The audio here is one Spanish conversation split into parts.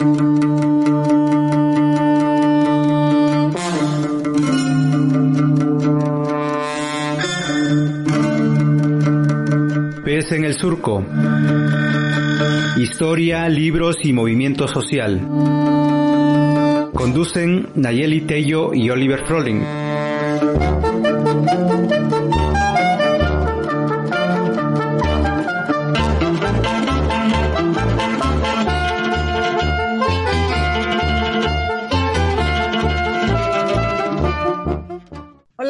Pez en el surco. Historia, libros y movimiento social. Conducen Nayeli Tello y Oliver Froling.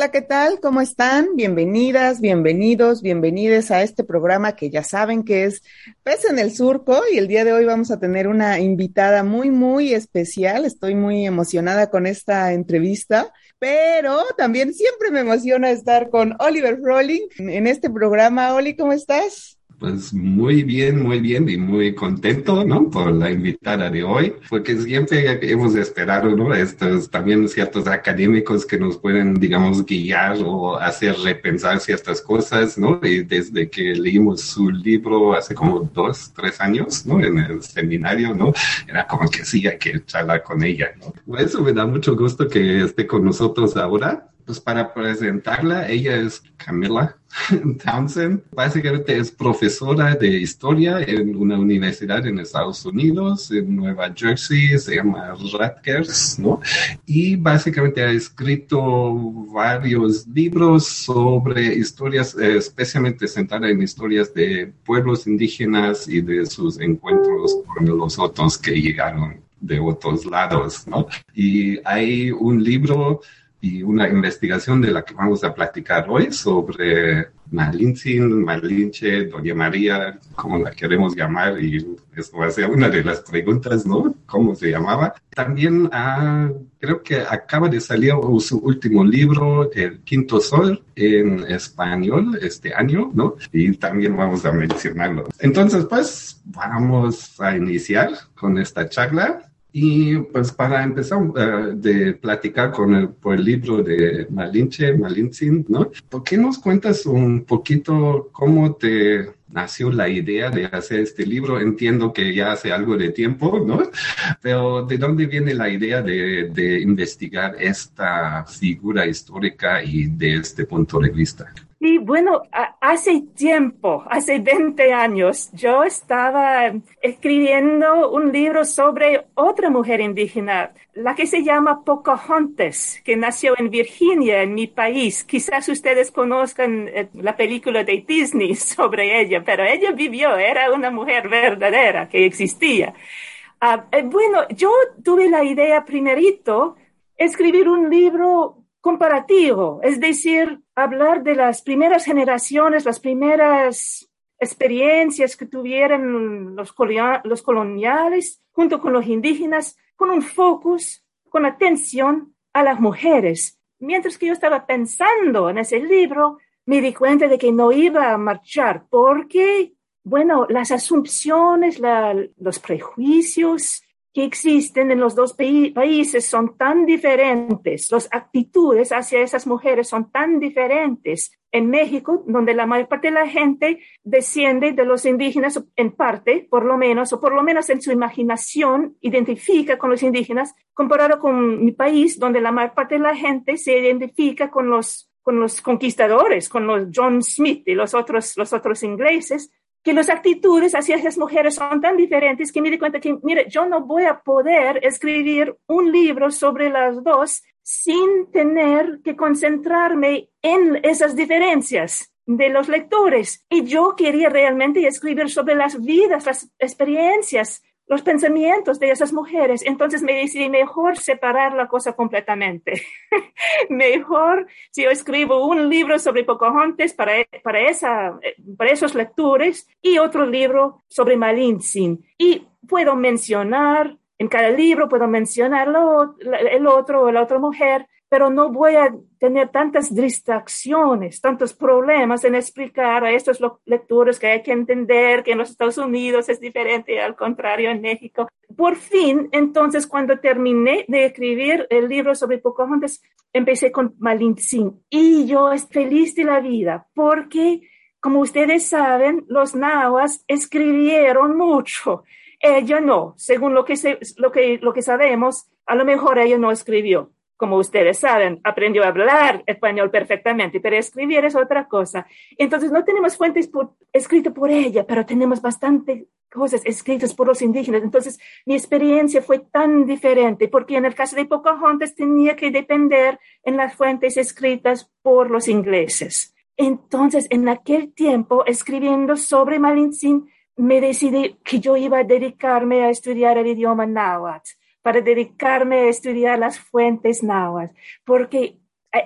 Hola, ¿qué tal? ¿Cómo están? Bienvenidas, bienvenidos, bienvenides a este programa que ya saben que es Pez en el Surco y el día de hoy vamos a tener una invitada muy, muy especial. Estoy muy emocionada con esta entrevista, pero también siempre me emociona estar con Oliver Froling en este programa. Oli, ¿cómo estás? Pues muy bien, muy bien y muy contento, ¿no? Por la invitada de hoy, porque siempre hemos esperado, ¿no? Estos también ciertos académicos que nos pueden, digamos, guiar o hacer repensar ciertas cosas, ¿no? Y desde que leímos su libro hace como dos, tres años, ¿no? En el seminario, ¿no? Era como que sí, hay que charlar con ella, ¿no? Por eso me da mucho gusto que esté con nosotros ahora pues para presentarla, ella es Camila Townsend. Básicamente es profesora de historia en una universidad en Estados Unidos, en Nueva Jersey, se llama Rutgers, ¿no? Y básicamente ha escrito varios libros sobre historias, eh, especialmente centrada en historias de pueblos indígenas y de sus encuentros con los otros que llegaron de otros lados, ¿no? Y hay un libro y una investigación de la que vamos a platicar hoy sobre Malintzin, Malinche, Doña María, como la queremos llamar, y esto va a ser una de las preguntas, ¿no? ¿Cómo se llamaba? También ah, creo que acaba de salir su último libro, El Quinto Sol, en español este año, ¿no? Y también vamos a mencionarlo. Entonces, pues, vamos a iniciar con esta charla. Y pues para empezar uh, de platicar con el, por el libro de Malinche, Malintzin, ¿no? ¿Por qué nos cuentas un poquito cómo te nació la idea de hacer este libro? Entiendo que ya hace algo de tiempo, ¿no? Pero ¿de dónde viene la idea de, de investigar esta figura histórica y de este punto de vista? Sí, bueno, hace tiempo, hace 20 años, yo estaba escribiendo un libro sobre otra mujer indígena, la que se llama Pocahontas, que nació en Virginia, en mi país. Quizás ustedes conozcan eh, la película de Disney sobre ella, pero ella vivió, era una mujer verdadera que existía. Ah, eh, bueno, yo tuve la idea primerito escribir un libro comparativo, es decir, hablar de las primeras generaciones, las primeras experiencias que tuvieron los, coloniales junto con los indígenas, con un focus, con atención a las mujeres. Mientras que yo estaba pensando en ese libro, me di cuenta de que no iba a marchar porque, bueno, las asunciones, los prejuicios, que existen en los dos países son tan diferentes, las actitudes hacia esas mujeres son tan diferentes. En México, donde la mayor parte de la gente desciende de los indígenas en parte, por lo menos, o por lo menos en su imaginación, identifica con los indígenas, comparado con mi país, donde la mayor parte de la gente se identifica con los con los conquistadores, con los John Smith y los otros, los otros ingleses, que las actitudes hacia esas mujeres son tan diferentes que me di cuenta que, mire, yo no voy a poder escribir un libro sobre las dos sin tener que concentrarme en esas diferencias de los lectores. Y yo quería realmente escribir sobre las vidas, las experiencias los pensamientos de esas mujeres. Entonces me decidí mejor separar la cosa completamente. mejor si yo escribo un libro sobre Pocahontas para, para, esa, para esos lectores y otro libro sobre Malintzin. Y puedo mencionar en cada libro puedo mencionar el otro o la otra mujer, pero no voy a tener tantas distracciones, tantos problemas en explicar a estos lectores que hay que entender que en los Estados Unidos es diferente, al contrario en México. Por fin, entonces, cuando terminé de escribir el libro sobre Pocahontas, empecé con Malintzin y yo estoy feliz de la vida porque, como ustedes saben, los nahuas escribieron mucho. Ella no, según lo que, lo que, lo que sabemos, a lo mejor ella no escribió como ustedes saben, aprendió a hablar español perfectamente, pero escribir es otra cosa. Entonces, no tenemos fuentes escritas por ella, pero tenemos bastante cosas escritas por los indígenas. Entonces, mi experiencia fue tan diferente, porque en el caso de Pocahontas tenía que depender en las fuentes escritas por los ingleses. Entonces, en aquel tiempo, escribiendo sobre Malintzin, me decidí que yo iba a dedicarme a estudiar el idioma náhuatl para dedicarme a estudiar las fuentes náhuatl, porque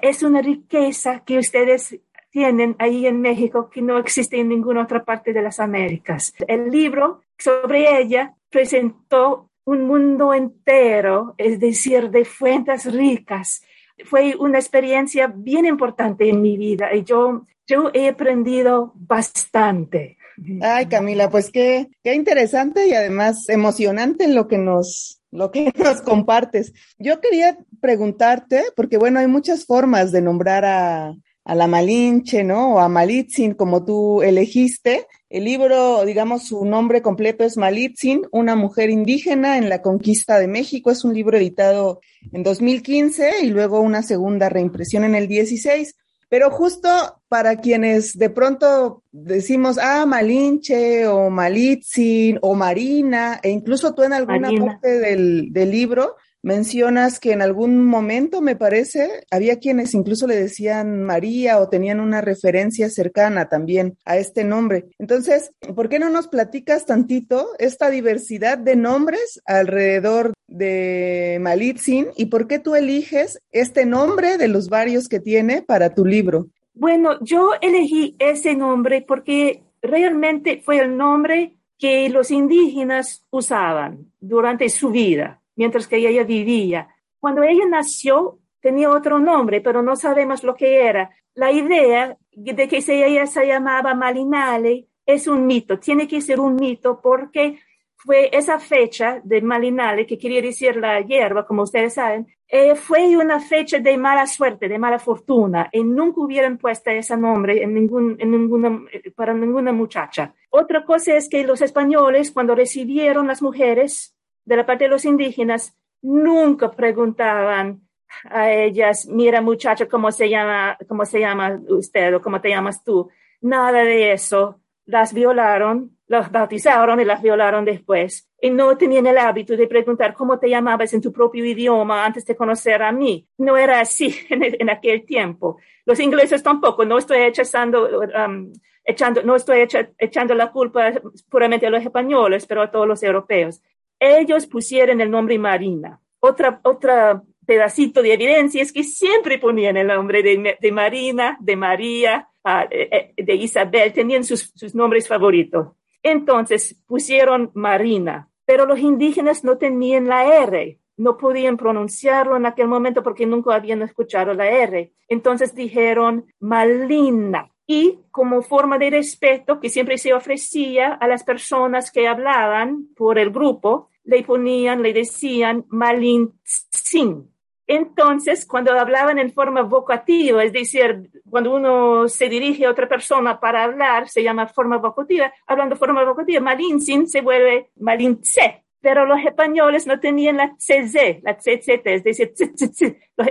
es una riqueza que ustedes tienen ahí en México que no existe en ninguna otra parte de las Américas. El libro sobre ella presentó un mundo entero, es decir, de fuentes ricas. Fue una experiencia bien importante en mi vida y yo, yo he aprendido bastante. Ay, Camila, pues qué, qué interesante y además emocionante lo que nos lo que nos compartes. Yo quería preguntarte, porque bueno, hay muchas formas de nombrar a, a la Malinche, ¿no? O a Malitzin, como tú elegiste. El libro, digamos, su nombre completo es Malitzin, una mujer indígena en la conquista de México. Es un libro editado en 2015 y luego una segunda reimpresión en el 16. Pero justo para quienes de pronto decimos, ah, Malinche o Malitzin o Marina, e incluso tú en alguna parte del, del libro mencionas que en algún momento, me parece, había quienes incluso le decían María o tenían una referencia cercana también a este nombre. Entonces, ¿por qué no nos platicas tantito esta diversidad de nombres alrededor de Malitzin y por qué tú eliges este nombre de los varios que tiene para tu libro? Bueno, yo elegí ese nombre porque realmente fue el nombre que los indígenas usaban durante su vida mientras que ella vivía. Cuando ella nació, tenía otro nombre, pero no sabemos lo que era. La idea de que ella se llamaba Malinale es un mito, tiene que ser un mito porque fue esa fecha de Malinale, que quería decir la hierba, como ustedes saben, eh, fue una fecha de mala suerte, de mala fortuna, y nunca hubieran puesto ese nombre en ningún, en ninguna, para ninguna muchacha. Otra cosa es que los españoles, cuando recibieron las mujeres, de la parte de los indígenas nunca preguntaban a ellas, mira muchacho, ¿cómo se llama, cómo se llama usted o cómo te llamas tú? Nada de eso. Las violaron, las bautizaron y las violaron después. Y no tenían el hábito de preguntar cómo te llamabas en tu propio idioma antes de conocer a mí. No era así en, aquel tiempo. Los ingleses tampoco. No estoy echando, um, echando, no estoy echando la culpa puramente a los españoles, pero a todos los europeos ellos pusieron el nombre Marina. Otra, otra pedacito de evidencia es que siempre ponían el nombre de, Marina, de María, eh, eh, de Isabel, tenían sus, sus nombres favoritos. Entonces pusieron Marina, pero los indígenas no tenían la R, no podían pronunciarlo en aquel momento porque nunca habían escuchado la R. Entonces dijeron Malina y como forma de respeto que siempre se ofrecía a las personas que hablaban por el grupo, le ponían, le decían Malintzin. Entonces, cuando hablaban en forma vocativa, es decir, cuando uno se dirige a otra persona para hablar, se llama forma vocativa, hablando forma vocativa, Malintzin se vuelve Malintze pero los españoles no tenían la CZ, la CZ, es decir,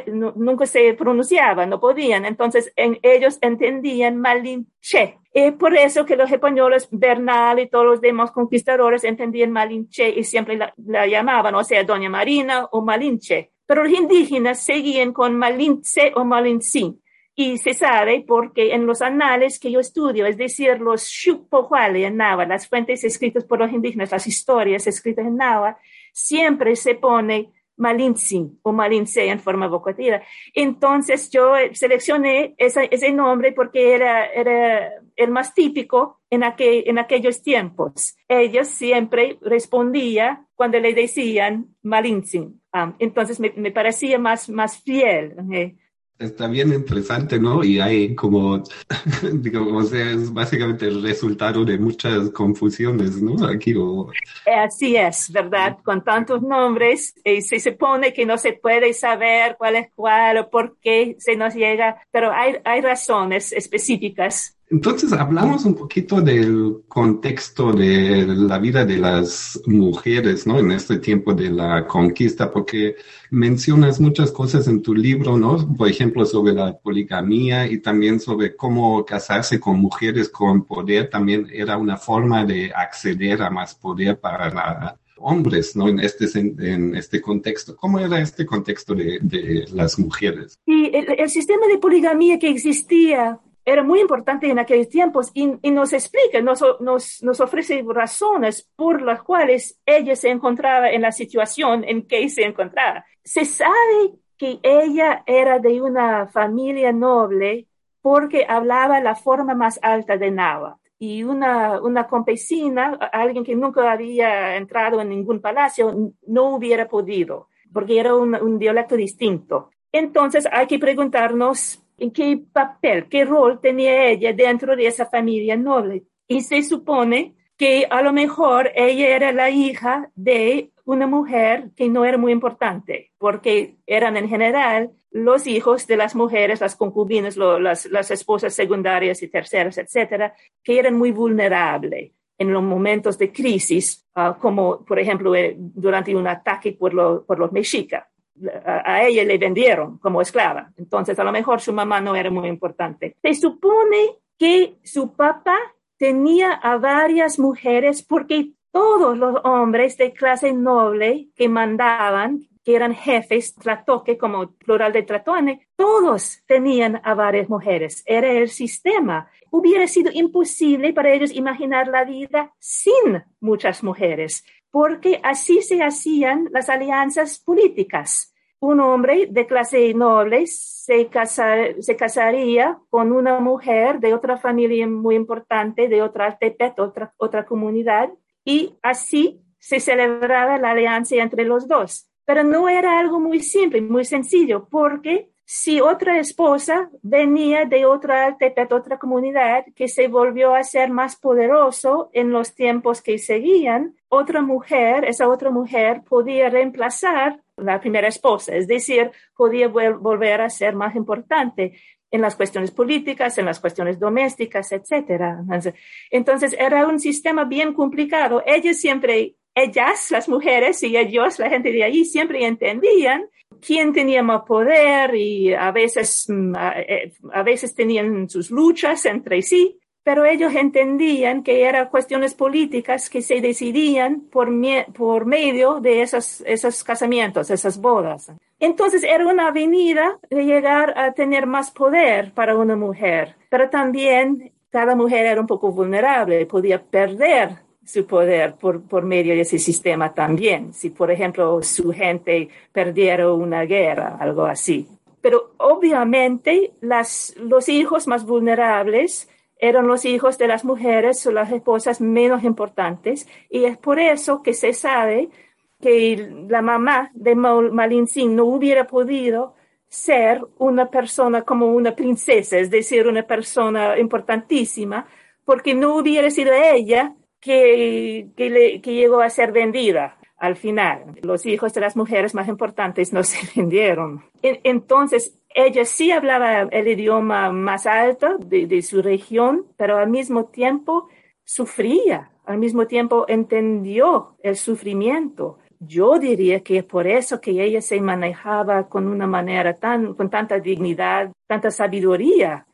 nunca se pronunciaba, no podían, entonces ellos entendían Malinche. Y por eso que los españoles, Bernal y todos los demás conquistadores entendían Malinche y siempre la, la llamaban, o sea, Doña Marina o Malinche. Pero los indígenas seguían con Malinche o Malintzin. Y se sabe porque en los anales que yo estudio, es decir, los Shukpohuale en náhuatl, las fuentes escritas por los indígenas, las historias escritas en náhuatl, siempre se pone Malintzin o Malince en forma vocativa. Entonces yo seleccioné ese nombre porque era, era el más típico en, aquel, en aquellos tiempos. Ella siempre respondía cuando le decían Malintzin. Ah, entonces me, me, parecía más, más fiel. ¿eh? Está bien interesante, ¿no? Y hay como, digamos, es básicamente el resultado de muchas confusiones, ¿no? Aquí o... Así es, ¿verdad? Con tantos nombres, y se supone que no se puede saber cuál es cuál o por qué se nos llega, pero hay, hay razones específicas entonces hablamos un poquito del contexto de la vida de las mujeres, ¿no? En este tiempo de la conquista, porque mencionas muchas cosas en tu libro, ¿no? Por ejemplo, sobre la poligamía y también sobre cómo casarse con mujeres con poder también era una forma de acceder a más poder para la, hombres, ¿no? En este, en este contexto. ¿Cómo era este contexto de, de las mujeres? Y el, el, sistema de poligamía que existía era muy importante en aquellos tiempos y, y nos explica, nos, nos, nos, ofrece razones por las cuales ella se encontraba en la situación en que se encontraba. Se sabe que ella era de una familia noble porque hablaba la forma más alta de náhuatl. Y una, una campesina, alguien que nunca había entrado en ningún palacio, no hubiera podido, porque era un, un dialecto distinto. Entonces hay que preguntarnos en qué papel, qué rol tenía ella dentro de esa familia noble. Y se supone que a lo mejor ella era la hija de una mujer que no era muy importante, porque eran en general los hijos de las mujeres, las concubinas, las, las, esposas secundarias y terceras, etcétera, que eran muy vulnerables en los momentos de crisis, uh, como por ejemplo eh, durante un ataque por, lo, por los mexicas a ella le vendieron como esclava. Entonces, a lo mejor su mamá no era muy importante. Se supone que su papá tenía a varias mujeres porque todos los hombres de clase noble que mandaban, que eran jefes, tratoque como plural de tratoane, todos tenían a varias mujeres. Era el sistema. Hubiera sido imposible para ellos imaginar la vida sin muchas mujeres porque así se hacían las alianzas políticas. Un hombre de clase noble se, casaría con una mujer de otra familia muy importante, de otra altepet, otra, otra comunidad, y así se celebraba la alianza entre los dos. Pero no era algo muy simple, muy sencillo, porque si otra esposa venía de otra otra comunidad que se volvió a ser más poderoso en los tiempos que seguían, otra mujer, esa otra mujer podía reemplazar la primera esposa, es decir, podía volver a ser más importante en las cuestiones políticas, en las cuestiones domésticas, etc. Entonces era un sistema bien complicado. Ellos siempre, ellas, las mujeres y ellos, la gente de allí, siempre entendían quién tenía más poder y a veces, mm, eh, a, veces tenían sus luchas entre sí, pero ellos entendían que eran cuestiones políticas que se decidían por, por medio de esos, esos casamientos, esas bodas. Entonces era una avenida de llegar a tener más poder para una mujer, pero también cada mujer era un poco vulnerable, podía perder su poder por, por medio de ese sistema también. Si, por ejemplo, su gente perdiera una guerra, algo así. Pero obviamente los hijos más vulnerables eran los hijos de las mujeres o las esposas menos importantes y es por eso que se sabe que la mamá de Malintzin no hubiera podido ser una persona como una princesa, es decir, una persona importantísima, porque no hubiera sido ella que, que llegó a ser vendida al final. Los hijos de las mujeres más importantes no se vendieron. entonces, ella sí hablaba el idioma más alto de, de, su región, pero al mismo tiempo sufría, al mismo tiempo entendió el sufrimiento. Yo diría que es por eso que ella se manejaba con una manera tan, con tanta dignidad, tanta sabiduría,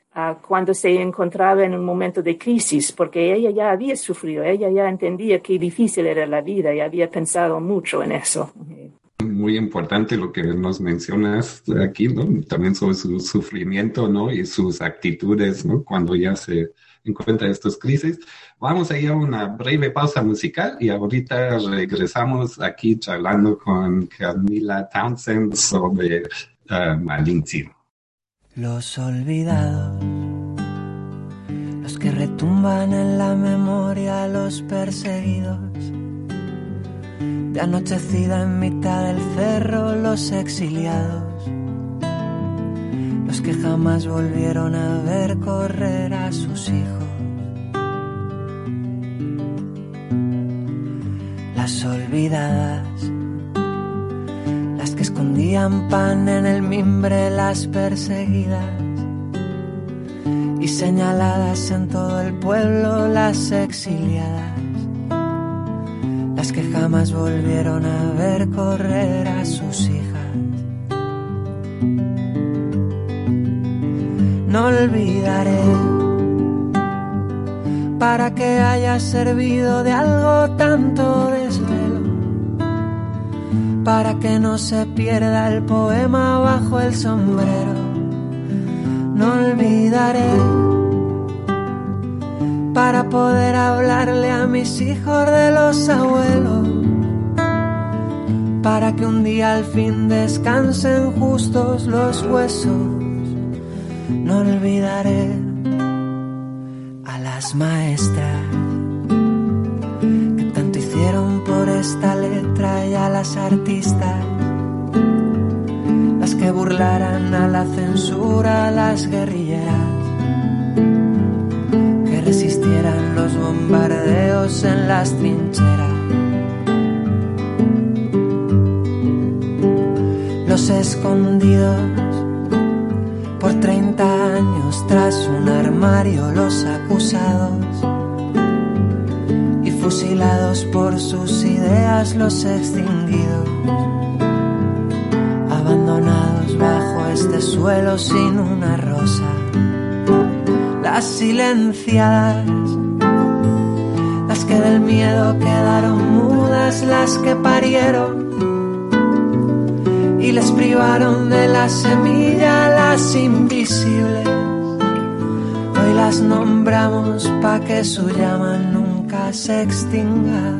cuando se encontraba en un momento de crisis, porque ella ya había sufrido, ella ya entendía qué difícil era la vida y había pensado mucho en eso. Muy importante lo que nos mencionas aquí, ¿no? También sobre su sufrimiento, ¿no? Y sus actitudes, ¿no? Cuando ya se en cuenta de estas crisis. Vamos a ir a una breve pausa musical y ahorita regresamos aquí charlando con Camila Townsend sobre uh, Los olvidados, los que retumban en la memoria, los perseguidos de anochecida en mitad del cerro los exiliados, los que jamás volvieron a ver correr a sus hijos. Las olvidadas, escondían pan en el mimbre, las perseguidas y señaladas en todo el pueblo, las exiliadas las que jamás volvieron a ver correr a sus hijas. No olvidaré para que haya servido de algo tanto desvelo, para que no se pierda el poema bajo el sombrero. No olvidaré para poder hablarle a mis hijos de los abuelos, para que un día al fin descansen justos los huesos. No olvidaré a las maestras esta letra y a las artistas, las que burlaran a la censura, las guerrilleras resistieran los bombardeos en las trincheras. Los escondidos por 30 años tras un armario, los acusados fusilados por sus ideas, los extinguidos, abandonados bajo este suelo sin una rosa las silenciadas, las que del miedo quedaron mudas, las que parieron y les privaron de la semilla, las invisibles. Hoy las nombramos pa' que su llama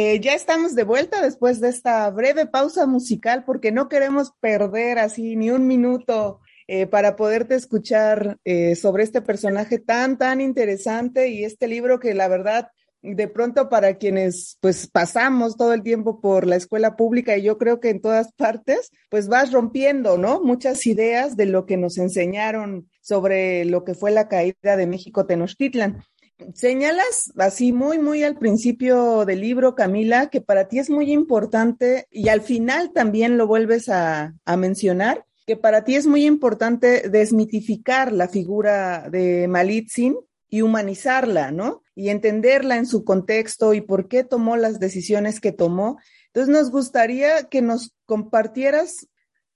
extinga. ya estamos de vuelta después de esta breve pausa musical porque no queremos perder así ni un minuto eh, para poderte escuchar eh, sobre este personaje tan, tan interesante y este libro que la verdad, de pronto para quienes pues pasamos todo el tiempo por la escuela pública y yo creo que en todas partes, pues vas rompiendo, ¿no? Muchas ideas de lo que nos enseñaron sobre lo que fue la caída de México Tenochtitlan. Señalas así muy, muy al principio del libro, Camila, que para ti es muy importante y al final también lo vuelves a, mencionar, que para ti es muy importante desmitificar la figura de Malitzin y humanizarla, ¿no? Y entenderla en su contexto y por qué tomó las decisiones que tomó. Entonces nos gustaría que nos compartieras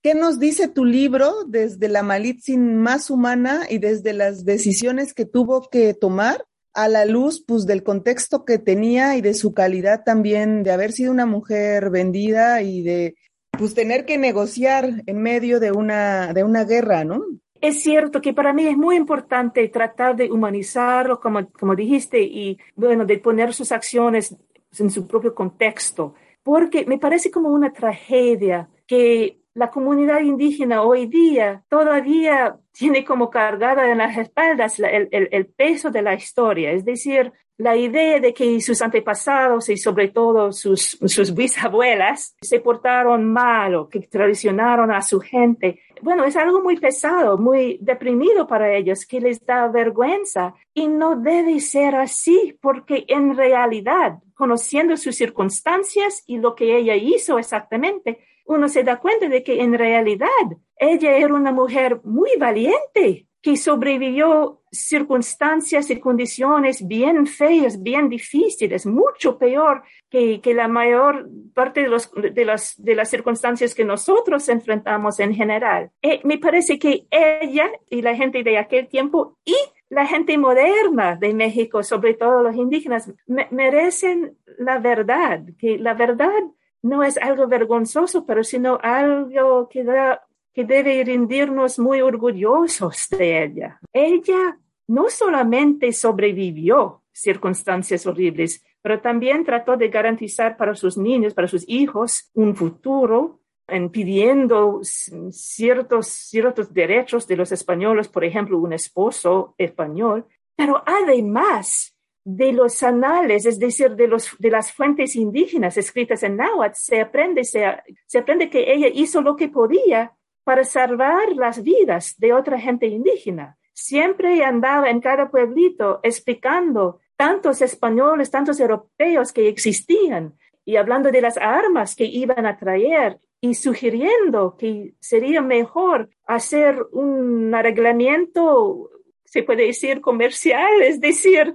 qué nos dice tu libro desde la Malitzin más humana y desde las decisiones que tuvo que tomar a la luz pues del contexto que tenía y de su calidad también de haber sido una mujer vendida y de pues tener que negociar en medio de una, de una guerra, ¿no? Es cierto que para mí es muy importante tratar de humanizarlo, como, como dijiste, y bueno, de poner sus acciones en su propio contexto, porque me parece como una tragedia que la comunidad indígena hoy día todavía tiene como cargada en las espaldas el, peso de la historia, es decir, la idea de que sus antepasados y sobre todo sus, sus bisabuelas se portaron mal o que traicionaron a su gente. Bueno, es algo muy pesado, muy deprimido para ellos, que les da vergüenza. Y no debe ser así, porque en realidad, conociendo sus circunstancias y lo que ella hizo exactamente, uno se da cuenta de que en realidad ella era una mujer muy valiente que sobrevivió circunstancias y condiciones bien feas, bien difíciles, mucho peor que, que la mayor parte de, los, de, las, de las circunstancias que nosotros enfrentamos en general. Eh, me parece que ella y la gente de aquel tiempo y la gente moderna de México, sobre todo los indígenas, me merecen la verdad, que la verdad no es algo vergonzoso, pero sino algo que debe rendirnos muy orgullosos de ella. Ella no solamente sobrevivió circunstancias horribles, pero también trató de garantizar para sus niños, para sus hijos, un futuro, en pidiendo ciertos, ciertos derechos de los españoles, por ejemplo, un esposo español, pero además de los anales, es decir, de, los, de las fuentes indígenas escritas en náhuatl, se aprende, se, se aprende que ella hizo lo que podía para salvar las vidas de otra gente indígena. Siempre andaba en cada pueblito explicando tantos españoles, tantos europeos que existían y hablando de las armas que iban a traer y sugiriendo que sería mejor hacer un arreglamiento, se puede decir comercial, es decir,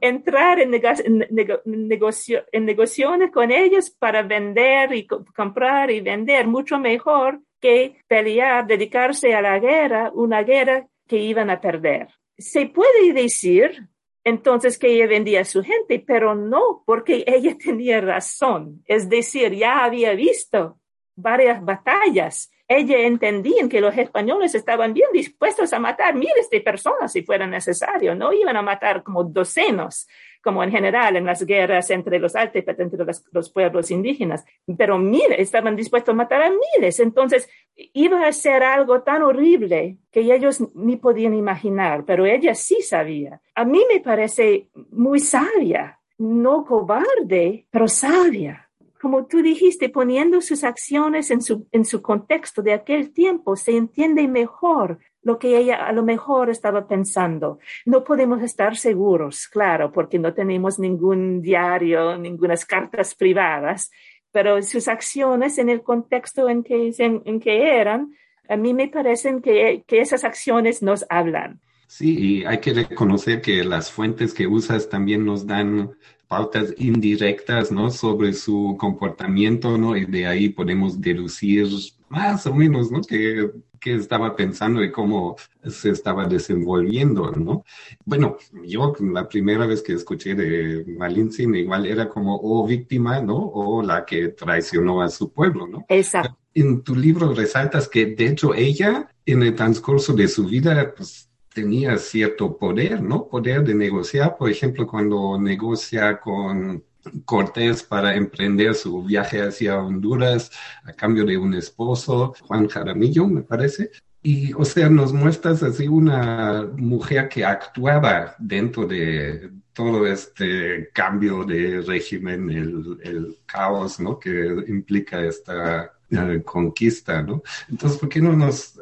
entrar en, negocio en negociaciones con ellos para vender y comprar y vender mucho mejor que pelear, dedicarse a la guerra, una guerra que iban a perder. Se puede decir entonces que ella vendía a su gente, pero no, porque ella tenía razón. Es decir, ya había visto varias batallas. Ella entendía que los españoles estaban bien dispuestos a matar miles de personas si fuera necesario. No iban a matar como docenas como en general en las guerras entre los Altepet, entre los, los, pueblos indígenas, pero miles, estaban dispuestos a matar a miles. Entonces, iba a ser algo tan horrible que ellos ni podían imaginar, pero ella sí sabía. A mí me parece muy sabia, no cobarde, pero sabia como tú dijiste, poniendo sus acciones en su, en su contexto de aquel tiempo, se entiende mejor lo que ella a lo mejor estaba pensando. No podemos estar seguros, claro, porque no tenemos ningún diario, ninguna cartas privadas, pero sus acciones en el contexto en que, en, que eran, a mí me parecen que, que esas acciones nos hablan. Sí, y hay que reconocer que las fuentes que usas también nos dan pautas indirectas, ¿no? Sobre su comportamiento, ¿no? Y de ahí podemos deducir más o menos, ¿no? Que, que estaba pensando y cómo se estaba desenvolviendo, ¿no? Bueno, yo la primera vez que escuché de Malintzin igual era como o víctima, ¿no? O la que traicionó a su pueblo, ¿no? Exacto. En tu libro resaltas que de hecho ella en el transcurso de su vida, pues tenía cierto poder, ¿no? Poder de negociar, por ejemplo, cuando negocia con Cortés para emprender su viaje hacia Honduras a cambio de un esposo, Juan Jaramillo, me parece. Y, o sea, nos muestras así una mujer que actuaba dentro de todo este cambio de régimen, el, el caos, ¿no? Que implica esta conquista, ¿no? Entonces, ¿por qué no nos,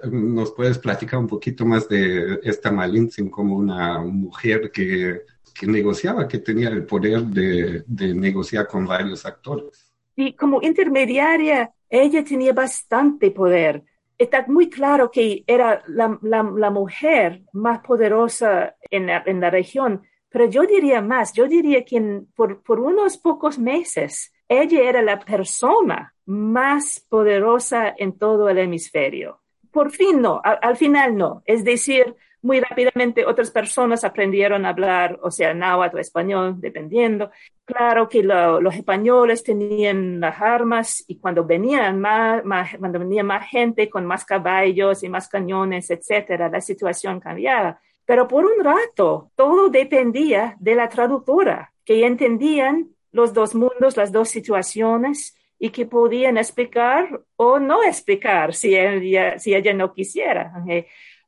puedes platicar un poquito más de esta Malintzin como una mujer que, negociaba, que tenía el poder de, negociar con varios actores? Y como intermediaria, ella tenía bastante poder. Está muy claro que era la, mujer más poderosa en la, región, pero yo diría más, yo diría que por unos pocos meses, ella era la persona más poderosa en todo el hemisferio. Por fin no, al, final no. Es decir, muy rápidamente otras personas aprendieron a hablar, o sea, náhuatl o español, dependiendo. Claro que los españoles tenían las armas y cuando venían más, cuando venía más gente con más caballos y más cañones, etcétera, la situación cambiaba. Pero por un rato, todo dependía de la traductora, que entendían los dos mundos, las dos situaciones y que podían explicar o no explicar si ella, si ella no quisiera.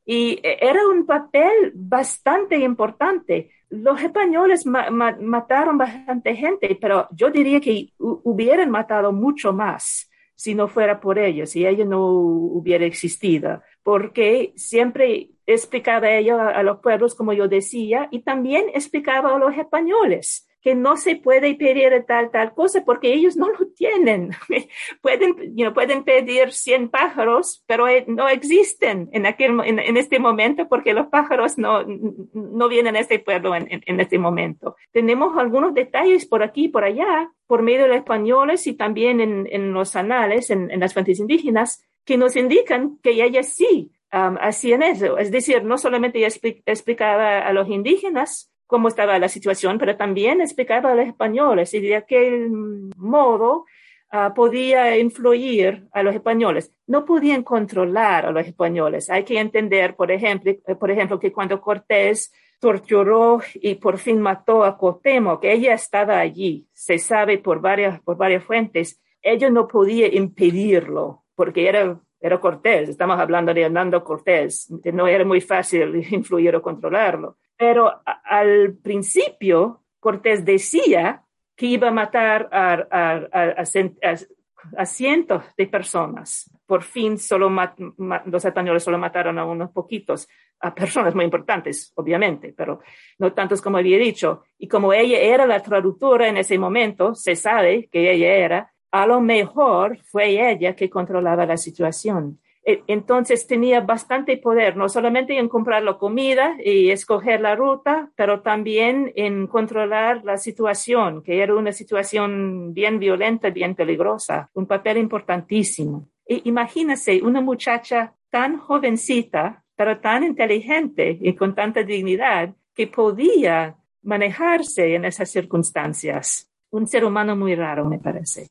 Y era un papel bastante importante. Los españoles mataron bastante gente, pero yo diría que hubieran matado mucho más si no fuera por ellos, si ella no hubiera existido, porque siempre explicaba ella a los pueblos, como yo decía, y también explicaba a los españoles que no se puede pedir tal, tal cosa porque ellos no lo tienen. pueden, pueden pedir 100 pájaros, pero eh, no existen en, aquel, en, este momento porque los pájaros no, no vienen a este pueblo en, en, este momento. Tenemos algunos detalles por aquí y por allá, por medio de los españoles y también en, los anales, en, las fuentes indígenas, que nos indican que ellas sí um, hacían eso. Es decir, no solamente ella explicaba a los indígenas, cómo estaba la situación, pero también explicaba a los españoles y de aquel modo ah, podía influir a los españoles. No podían controlar a los españoles. Hay que entender, por ejemplo, eh, por ejemplo que cuando Cortés torturó y por fin mató a que ella estaba allí, se sabe por varias, por varias fuentes, ella no podía impedirlo porque era era Cortés, estamos hablando de Hernando Cortés, no era muy fácil influir o controlarlo. Pero al principio, Cortés decía que iba a matar a, cientos de personas. Por fin, solo los españoles solo mataron a unos poquitos, a personas muy importantes, obviamente, pero no tantos como había dicho. Y como ella era la traductora en ese momento, se sabe que ella era, a lo mejor fue ella que controlaba la situación. E, entonces tenía bastante poder, no solamente en comprar la comida y escoger la ruta, pero también en controlar la situación, que era una situación bien violenta, bien peligrosa, un papel importantísimo. E imagínese una muchacha tan jovencita, pero tan inteligente y con tanta dignidad, que podía manejarse en esas circunstancias. Un ser humano muy raro, me parece.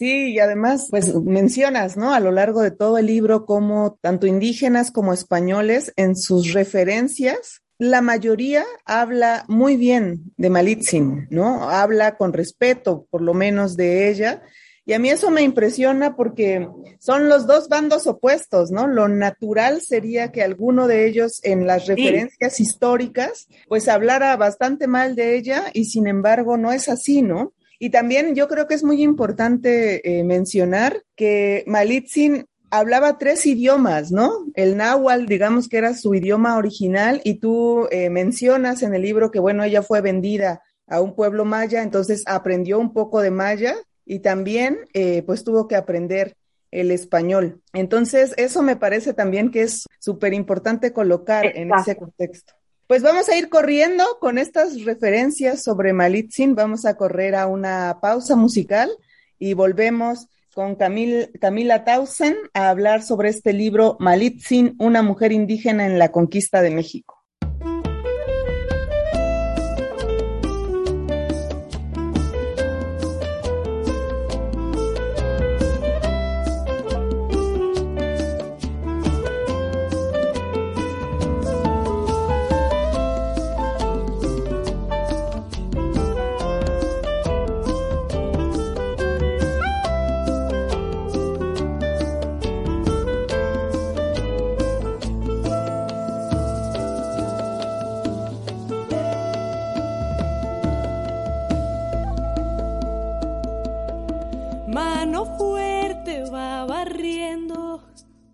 Sí, y además, pues mencionas, ¿no? A lo largo de todo el libro como tanto indígenas como españoles en sus referencias, la mayoría habla muy bien de Malitzin, ¿no? Habla con respeto, por lo menos, de ella. Y a mí eso me impresiona porque son los dos bandos opuestos, ¿no? Lo natural sería que alguno de ellos en las referencias históricas, pues hablara bastante mal de ella y sin embargo no es así, ¿no? Y también yo creo que es muy importante eh, mencionar que Malitzin hablaba tres idiomas, ¿no? El náhuatl, digamos que era su idioma original, y tú eh, mencionas en el libro que, bueno, ella fue vendida a un pueblo maya, entonces aprendió un poco de maya y también, eh, pues, tuvo que aprender el español. Entonces, eso me parece también que es súper importante colocar en ese contexto. Pues vamos a ir corriendo con estas referencias sobre Malitzin. Vamos a correr a una pausa musical y volvemos con Camila Tausen a hablar sobre este libro Malitzin, una mujer indígena en la conquista de México.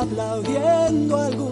aplaudiendo algún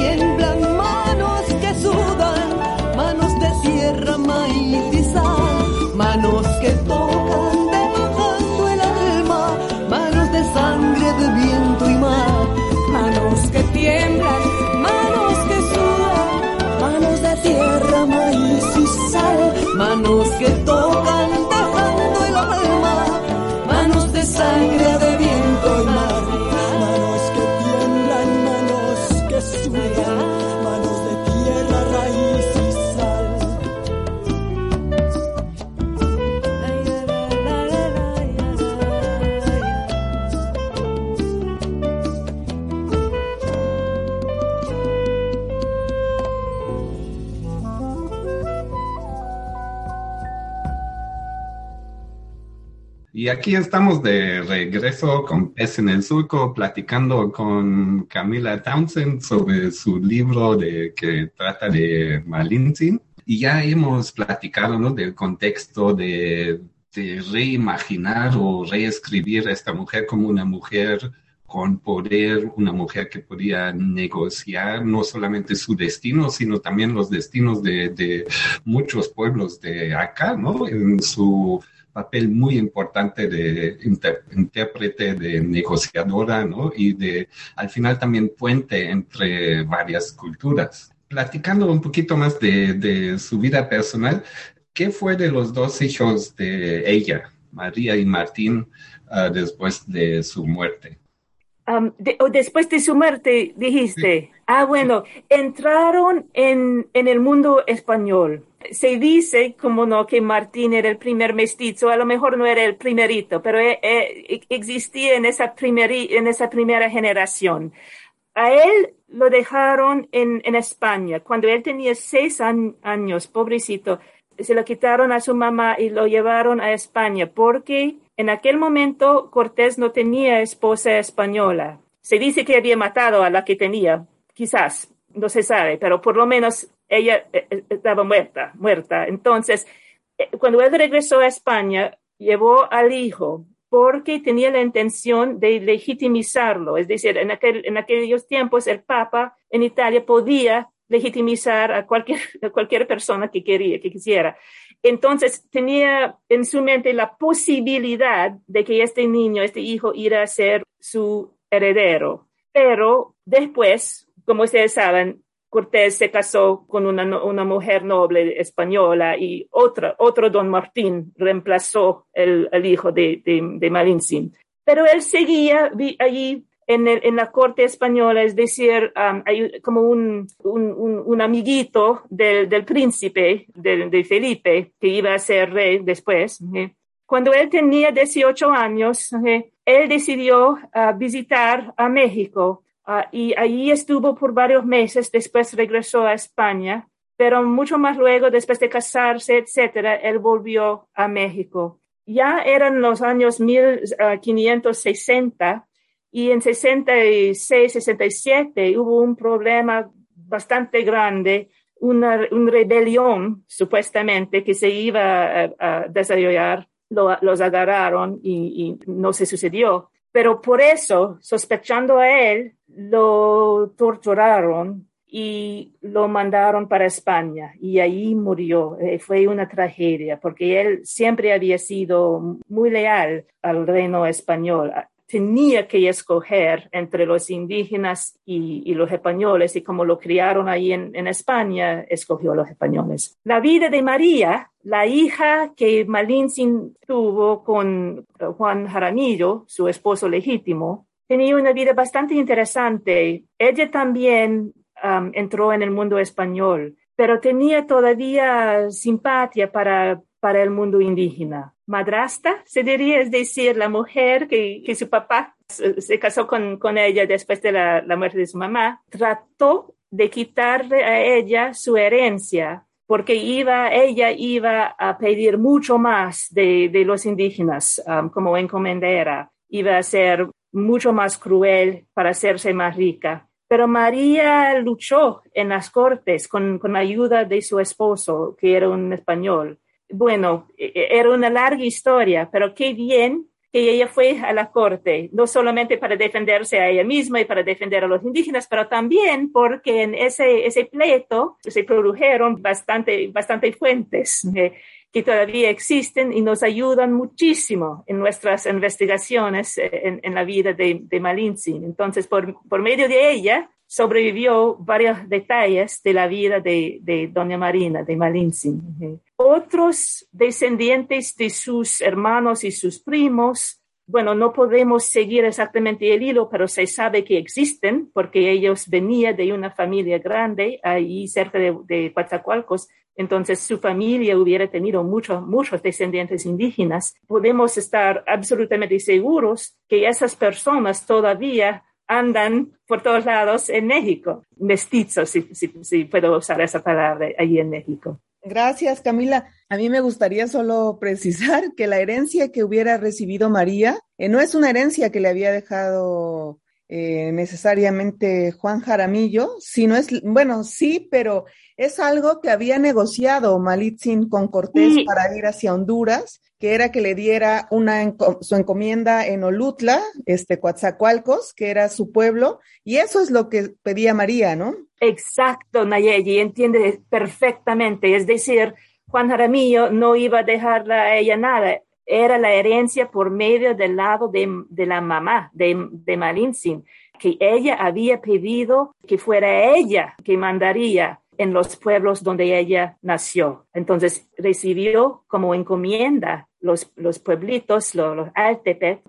tiemblan, manos que sudan, manos de tierra, maíz y sal. Manos aquí estamos de regreso con Pez en el Surco, platicando con Camila Townsend sobre su libro de, que trata de Malintzin. Y ya hemos platicado ¿no? del contexto de, reimaginar o reescribir a esta mujer como una mujer con poder, una mujer que podía negociar no solamente su destino, sino también los destinos de, de muchos pueblos de acá, ¿no? En su papel muy importante de inter- intérprete, de negociadora, ¿no? Y de, al final también puente entre varias culturas. Platicando un poquito más de, de su vida personal, ¿qué fue de los dos hijos de ella, María y Martín, ah, después de su muerte? Um, de- o después de su muerte, dijiste. Ah, bueno, entraron en, en el mundo español. Se dice, como no, que Martín era el primer mestizo, a lo mejor no era el primerito, pero eh, eh, existía en esa, primera generación. A él lo dejaron en, España. Cuando él tenía seis años, pobrecito, se lo quitaron a su mamá y lo llevaron a España porque en aquel momento Cortés no tenía esposa española. Se dice que había matado a la que tenía, quizás, no se sabe, pero por lo menos ella eh, eh, estaba muerta, muerta. Entonces, eh, cuando él regresó a España, llevó al hijo porque tenía la intención de legitimizarlo. Es decir, en, aquel, en aquellos tiempos el Papa en Italia podía legitimizar a cualquier, cualquier persona que quería, que quisiera. Entonces tenía en su mente la posibilidad de que este niño, este hijo, iba a ser su heredero. Pero después, como ustedes saben, Cortés se casó con una, mujer noble española y otra, otro don Martín reemplazó el, el hijo de, de, de. Pero él seguía allí en, el, en, la corte española, es decir, como un, un, un amiguito del, del príncipe, de, Felipe, que iba a ser rey después. ¿eh? Cuando él tenía 18 años, ¿eh? él decidió uh, visitar a México uh, y allí estuvo por varios meses, después regresó a España, pero mucho más luego, después de casarse, etcétera, él volvió a México. Ya eran los años 1560 y en 66, 67 hubo un problema bastante grande, una, una rebelión supuestamente que se iba a, desarrollar, lo, los agarraron y, y, no se sucedió. Pero por eso, sospechando a él, lo torturaron y lo mandaron para España y ahí murió. Eh, fue una tragedia porque él siempre había sido muy leal al reino español tenía que escoger entre los indígenas y, los españoles y como lo criaron ahí en, España, escogió a los españoles. La vida de María, la hija que Malintzin tuvo con Juan Jaramillo, su esposo legítimo, tenía una vida bastante interesante. Ella también um, entró en el mundo español, pero tenía todavía simpatía para, para el mundo indígena madrasta, se diría, es decir, la mujer que, que su papá se casó con, con ella después de la, la, muerte de su mamá, trató de quitarle a ella su herencia porque iba, ella iba a pedir mucho más de, de los indígenas um, como encomendera, iba a ser mucho más cruel para hacerse más rica. Pero María luchó en las cortes con, con la ayuda de su esposo, que era un español bueno, e, e, era una larga historia, pero qué bien que ella fue a la corte, no solamente para defenderse a ella misma y para defender a los indígenas, pero también porque en ese, ese pleito se produjeron bastante, bastante fuentes eh, que todavía existen y nos ayudan muchísimo en nuestras investigaciones eh, en, la vida de, de Malintzin. Entonces, por, medio de ella, sobrevivió varios detalles de la vida de, de Doña Marina, de Malintzin. Otros descendientes de sus hermanos y sus primos, bueno, no podemos seguir exactamente el hilo, pero se sabe que existen porque ellos venían de una familia grande ahí cerca de, de entonces su familia hubiera tenido muchos, muchos descendientes indígenas. Podemos estar absolutamente seguros que esas personas todavía andan por todos lados en México, mestizos, si, puedo usar esa palabra allí en México. Gracias, Camila. A mí me gustaría solo precisar que la herencia que hubiera recibido María eh, no es una herencia que le había dejado eh, necesariamente Juan Jaramillo, sino es, bueno, sí, pero es algo que había negociado Malitzin con Cortés para ir hacia Honduras que era que le diera una su encomienda en Olutla, este Coatzacoalcos, que era su pueblo, y eso es lo que pedía María, ¿no? Exacto, Nayeli, entiende perfectamente. Es decir, Juan Jaramillo no iba a dejarla a ella nada, era la herencia por medio del lado de, la mamá, de, de Malintzin, que ella había pedido que fuera ella que mandaría en los pueblos donde ella nació. Entonces recibió como encomienda los, los pueblitos, los, los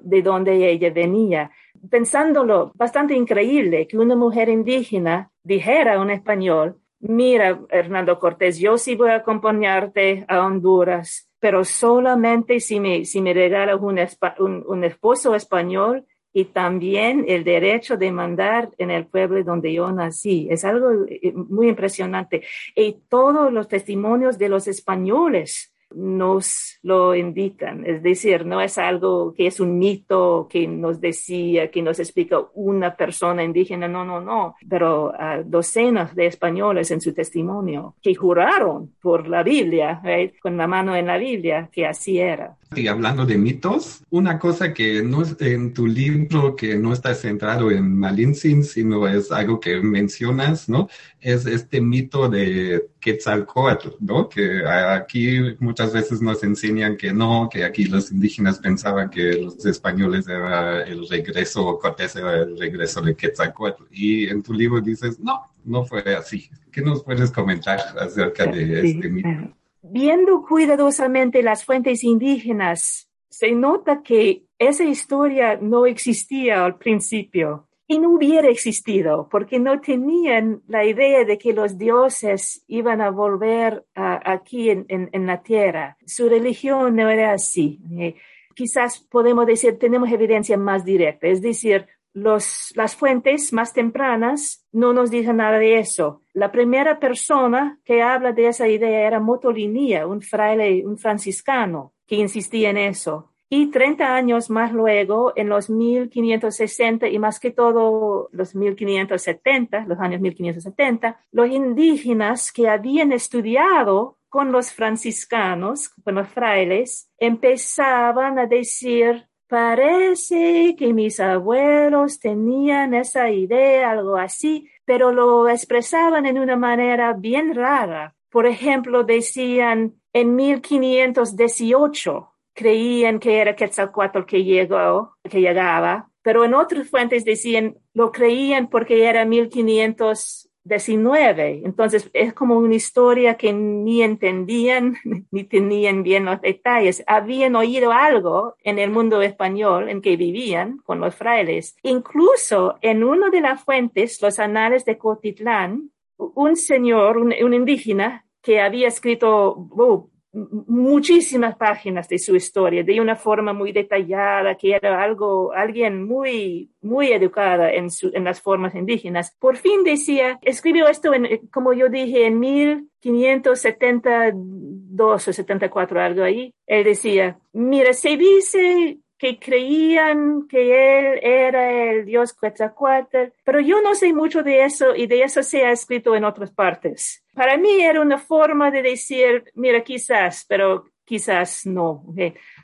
de donde ella venía. Pensándolo, bastante increíble que una mujer indígena dijera a un español, mira, Hernando Cortés, yo sí voy a acompañarte a Honduras, pero solamente si me, si me regalas un, un, un esposo español y también el derecho de mandar en el pueblo donde yo nací. Es algo eh, muy impresionante. Y todos los testimonios de los españoles nos lo indican. Es decir, no es algo que es un mito que nos decía, que nos explica una persona indígena, no, no, no, pero uh, docenas de españoles en su testimonio que juraron por la Biblia, con la mano en la Biblia, que así era. Y hablando de mitos, una cosa que no es en tu libro, que no está centrado en Malintzin, sino es algo que mencionas, ¿no? Es este mito de Quetzalcoatl, ¿no? Que aquí muchas veces nos enseñan que no, que aquí los indígenas pensaban que los españoles era el regreso, Cortés era el regreso de Quetzalcoatl. Y en tu libro dices, no, no fue así. ¿Qué nos puedes comentar acerca de este mito? Viendo cuidadosamente las fuentes indígenas, se nota que esa historia no existía al principio y no hubiera existido porque no tenían la idea de que los dioses iban a volver aquí en, la tierra. Su religión no era así. Eh, quizás podemos decir, tenemos evidencia más directa, es decir, los, las fuentes más tempranas no nos dicen nada de eso. La primera persona que habla de esa idea era Motolinía, un fraile, un franciscano, que insistía en eso. Y 30 años más luego, en los 1560 y más que todo los 1570, los años 1570, los indígenas que habían estudiado con los franciscanos, con los frailes, empezaban a decir, parece que mis abuelos tenían esa idea, algo así, pero lo expresaban en una manera bien rara. Por ejemplo, decían en 1518, creían que era Quetzalcoatl que llegó, que llegaba, pero en otras fuentes decían, lo creían porque era 1519. Entonces es como una historia que ni entendían ni tenían bien los detalles. Habían oído algo en el mundo español en que vivían con los frailes. Incluso en una de las fuentes, los anales de Cotitlán, un señor, un, indígena, que había escrito oh, muchísimas páginas de su historia de una forma muy detallada, que era algo, alguien muy, muy educada en, en las formas indígenas. Por fin decía, escribió esto en, como yo dije, en 1572 o 74, algo ahí. Él decía, mira, se dice que creían que él era el dios Quetzalcoatl, pero yo no sé mucho de eso y de eso se ha escrito en otras partes. Para mí era una forma de decir, mira, quizás, pero quizás no.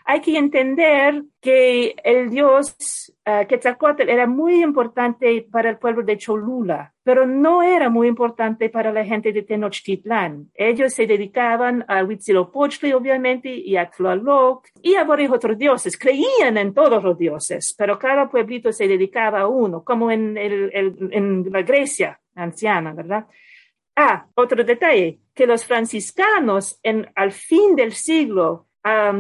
Hay que entender que el dios uh, Quetzalcoatl era muy importante para el pueblo de Cholula, pero no era muy importante para la gente de Tenochtitlán. Ellos se dedicaban a Huitzilopochtli, obviamente, y a Tlaloc, y a varios otros dioses. Creían en todos los dioses, pero cada pueblito se dedicaba a uno, como en, el, en la Grecia anciana, ¿verdad? Ah, otro detalle, que los franciscanos en, al fin del siglo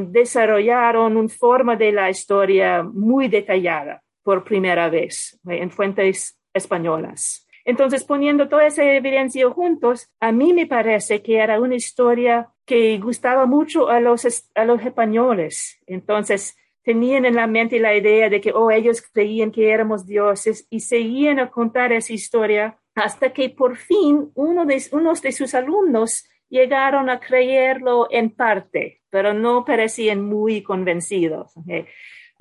desarrollaron una forma de la historia muy detallada por primera vez en fuentes españolas. Entonces, poniendo toda esa evidencia juntos, a mí me parece que era una historia que gustaba mucho a los, a los españoles. Entonces, tenían en la mente la idea de que, oh, ellos creían que éramos dioses y seguían a contar esa historia hasta que por fin uno de, unos de sus alumnos llegaron a creerlo en parte, pero no parecían muy convencidos.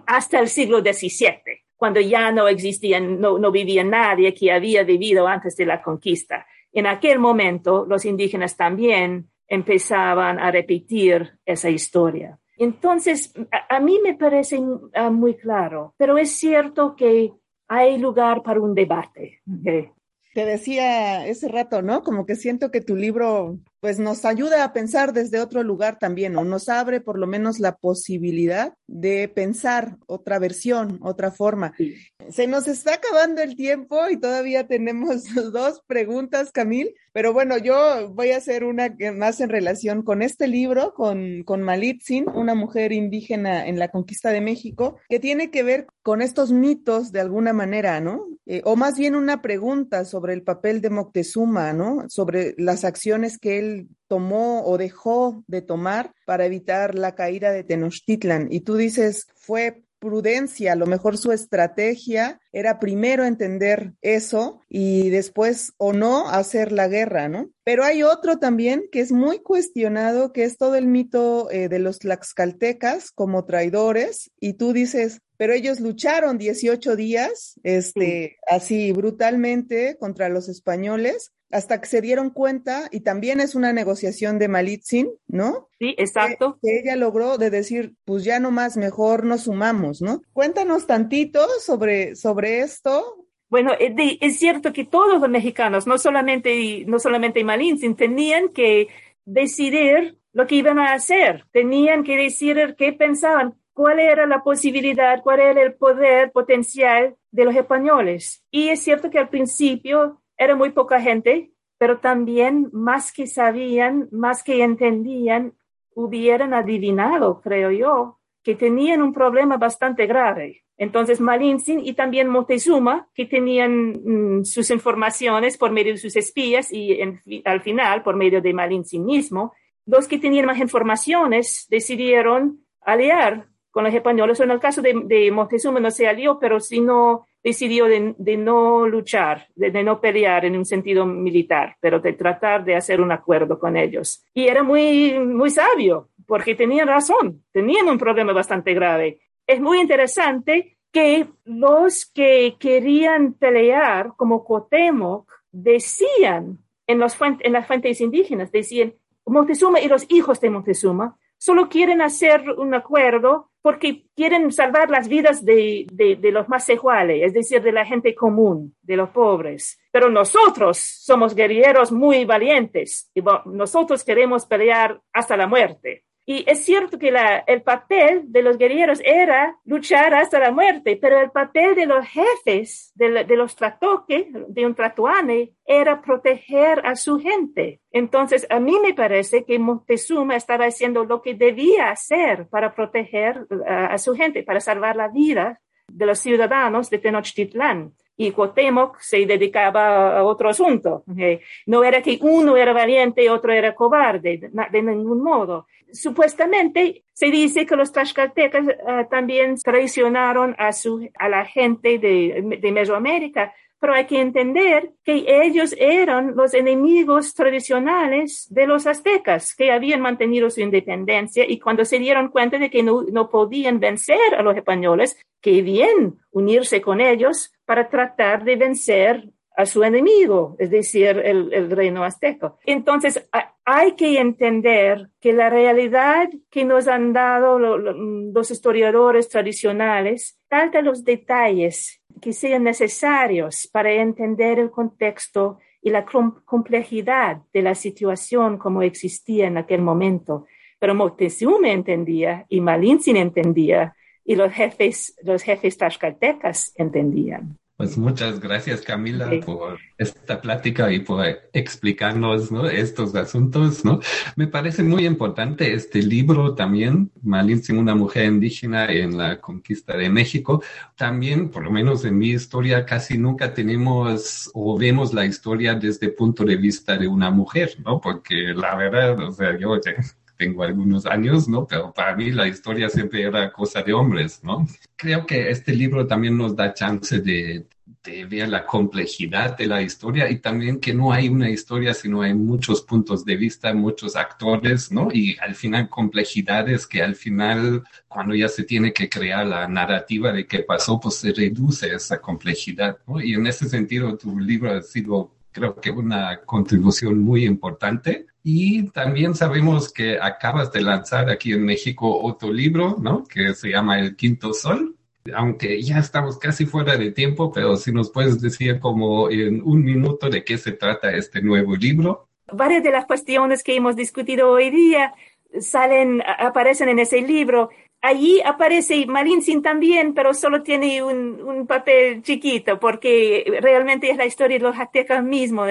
Hasta el siglo XVII, cuando ya no existía, no, vivía nadie que había vivido antes de la conquista. En aquel momento, los indígenas también empezaban a repetir esa historia. Entonces, a, mí me parece ah, muy claro, pero es cierto que hay lugar para un debate te decía ese rato, ¿no? Como que siento que tu libro pues nos ayuda a pensar desde otro lugar también, o nos abre por lo menos la posibilidad de pensar otra versión, otra forma. Se nos está acabando el tiempo y todavía tenemos dos preguntas, Camil, pero bueno, yo voy a hacer una más en relación con este libro, con, con Malitzin, una mujer indígena en la conquista de México, que tiene que ver con estos mitos de alguna manera, ¿no? Eh, o más bien una pregunta sobre el papel de Moctezuma, ¿no? Sobre las acciones que él tomó o dejó de tomar para evitar la caída de Tenochtitlan. Y tú dices, fue prudencia, a lo mejor su estrategia era primero entender eso y después o no hacer la guerra, ¿no? Pero hay otro también que es muy cuestionado, que es todo el mito eh, de los tlaxcaltecas como traidores y tú dices, pero ellos lucharon 18 días, este, así brutalmente contra los españoles hasta que se dieron cuenta, y también es una negociación de Malitzin, ¿no? Sí, exacto. Que, ella logró de decir, pues ya no más, mejor nos sumamos, ¿no? Cuéntanos tantito sobre, sobre esto. Bueno, es, cierto que todos los mexicanos, no solamente, no solamente Malitzin, tenían que decidir lo que iban a hacer, tenían que decidir qué pensaban, cuál era la posibilidad, cuál era el poder potencial de los españoles. Y es cierto que al principio era muy poca gente, pero también más que sabían, más que entendían, hubieran adivinado, creo yo, que tenían un problema bastante grave. Entonces, Malintzin y también Moctezuma, que tenían mm, sus informaciones por medio de sus espías y al final por medio de Malintzin mismo, los que tenían más informaciones decidieron aliar con los españoles. En el caso de, de Moctezuma no se alió, pero sino decidió de, no luchar, de, no pelear en un sentido militar, pero de tratar de hacer un acuerdo con ellos. Y era muy, muy sabio, porque tenían razón, tenían un problema bastante grave. Es muy interesante que los que querían pelear, como Cuauhtémoc, decían en, en las fuentes indígenas, decían, Montezuma y los hijos de Montezuma solo quieren hacer un acuerdo porque quieren salvar las vidas de, los más iguales, es decir, de la gente común, de los pobres. Pero nosotros somos guerreros muy valientes y nosotros queremos pelear hasta la muerte. Y es cierto que la, el papel de los guerreros era luchar hasta la muerte, pero el papel de los jefes, de, de los tratoques, de un tratuane, era proteger a su gente. Entonces, a mí me parece que Montezuma estaba haciendo lo que debía hacer para proteger a, a su gente, para salvar la vida de los ciudadanos de Tenochtitlán y Cuauhtémoc se dedicaba a otro asunto. no era que uno era valiente y otro era cobarde, de, ningún modo. Supuestamente se dice que los tlaxcaltecas eh, también traicionaron a, su, a la gente de, de Mesoamérica, pero hay que entender que ellos eran los enemigos tradicionales de los aztecas, que habían mantenido su independencia y cuando se dieron cuenta de que no, podían vencer a los españoles, querían unirse con ellos para tratar de vencer a su enemigo, es decir, el, reino azteco. Entonces, hay que entender que la realidad que nos han dado los historiadores tradicionales falta los detalles que sean necesarios para entender el contexto y la complejidad de la situación como existía en aquel momento. Pero Moctezuma entendía y Malintzin entendía y los jefes, los jefes tlaxcaltecas entendían. Pues muchas gracias Camila por esta plática y por explicarnos estos asuntos. ¿no? Me parece muy importante este libro también, sin una mujer indígena en la conquista de México. También, por lo menos en mi historia, casi nunca tenemos o vemos la historia desde el punto de vista de una mujer, ¿no? Porque la verdad, o sea, yo tengo algunos años, ¿no? Pero para mí la historia siempre era cosa de hombres, ¿no? Creo que este libro también nos da chance de, de ver la complejidad de la historia y también que no hay una historia, sino hay muchos puntos de vista, muchos actores, ¿no? Y al final complejidades que al final, cuando ya se tiene que crear la narrativa de qué pasó, pues se reduce esa complejidad, ¿no? Y en ese sentido, tu libro ha sido creo que una contribución muy importante. Y también sabemos que acabas de lanzar aquí en México otro libro, ¿no? Que se llama El Quinto Sol. Aunque ya estamos casi fuera de tiempo, pero si nos puedes decir como en un minuto de qué se trata este nuevo libro. Varias de las cuestiones que hemos discutido hoy día salen, aparecen en ese libro. Allí aparece Malintzin también, pero solo tiene un, un, papel chiquito, porque realmente es la historia de los aztecas mismos,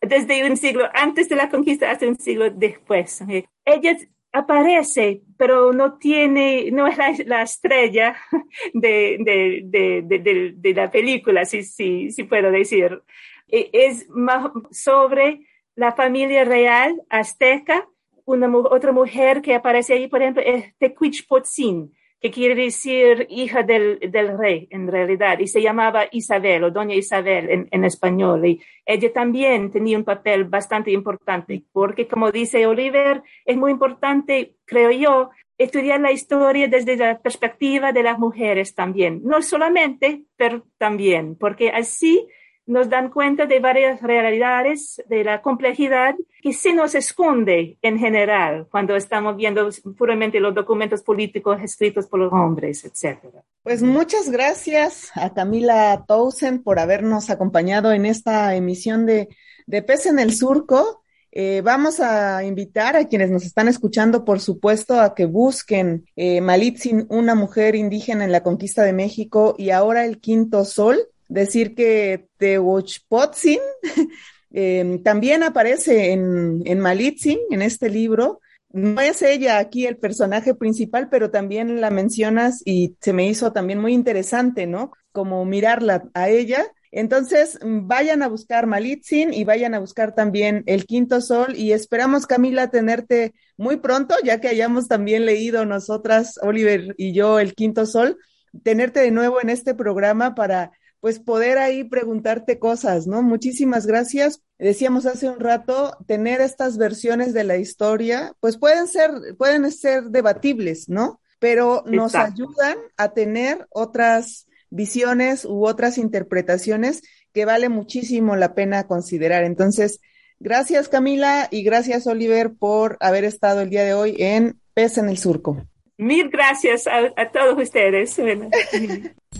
desde un siglo antes de la conquista hasta un siglo después. Ella aparece, pero no tiene, no es la, estrella de, de, de, de, la película, si, si, si puedo decir. E, es más sobre la familia real azteca una, otra mujer que aparece ahí, por ejemplo, es Tecuichpotzin, que quiere decir hija del, del, rey, en realidad, y se llamaba Isabel o Doña Isabel en, en, español. Y ella también tenía un papel bastante importante, porque como dice Oliver, es muy importante, creo yo, estudiar la historia desde la perspectiva de las mujeres también, no solamente, pero también, porque así nos dan cuenta de varias realidades, de la complejidad que se nos esconde en general cuando estamos viendo puramente los documentos políticos escritos por los hombres, etc. Pues muchas gracias a Camila Towson por habernos acompañado en esta emisión de, de Pez en el Surco. Eh, vamos a invitar a quienes nos están escuchando, por supuesto, a que busquen eh, Malitzin, una mujer indígena en la conquista de México y ahora el quinto sol decir que Teochpotzin eh, también aparece en, en Malitzin, en este libro, no es ella aquí el personaje principal, pero también la mencionas y se me hizo también muy interesante, ¿no? Como mirarla a ella. Entonces, vayan a buscar Malitzin y vayan a buscar también El Quinto Sol y esperamos, Camila, tenerte muy pronto, ya que hayamos también leído nosotras, Oliver y yo, El Quinto Sol, tenerte de nuevo en este programa para pues poder ahí preguntarte cosas, ¿no? Muchísimas gracias. Decíamos hace un rato, tener estas versiones de la historia, pues pueden ser, pueden ser debatibles, ¿no? Pero nos ayudan a tener otras visiones u otras interpretaciones que vale muchísimo la pena considerar. Entonces, gracias Camila y gracias Oliver por haber estado el día de hoy en Pez en el Surco. Mil gracias a, a todos ustedes.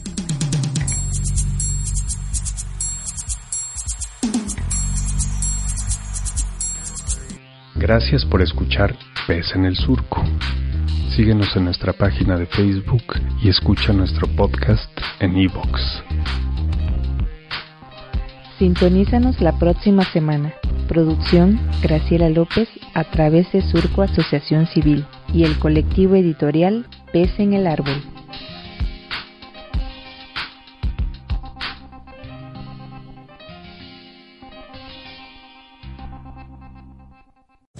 Gracias por escuchar Pez en el Surco. Síguenos en nuestra página de Facebook y escucha nuestro podcast en iVoox. Sintonízanos la próxima semana. Producción Graciela López a través de Surco Asociación Civil y el colectivo editorial Pez en el Árbol.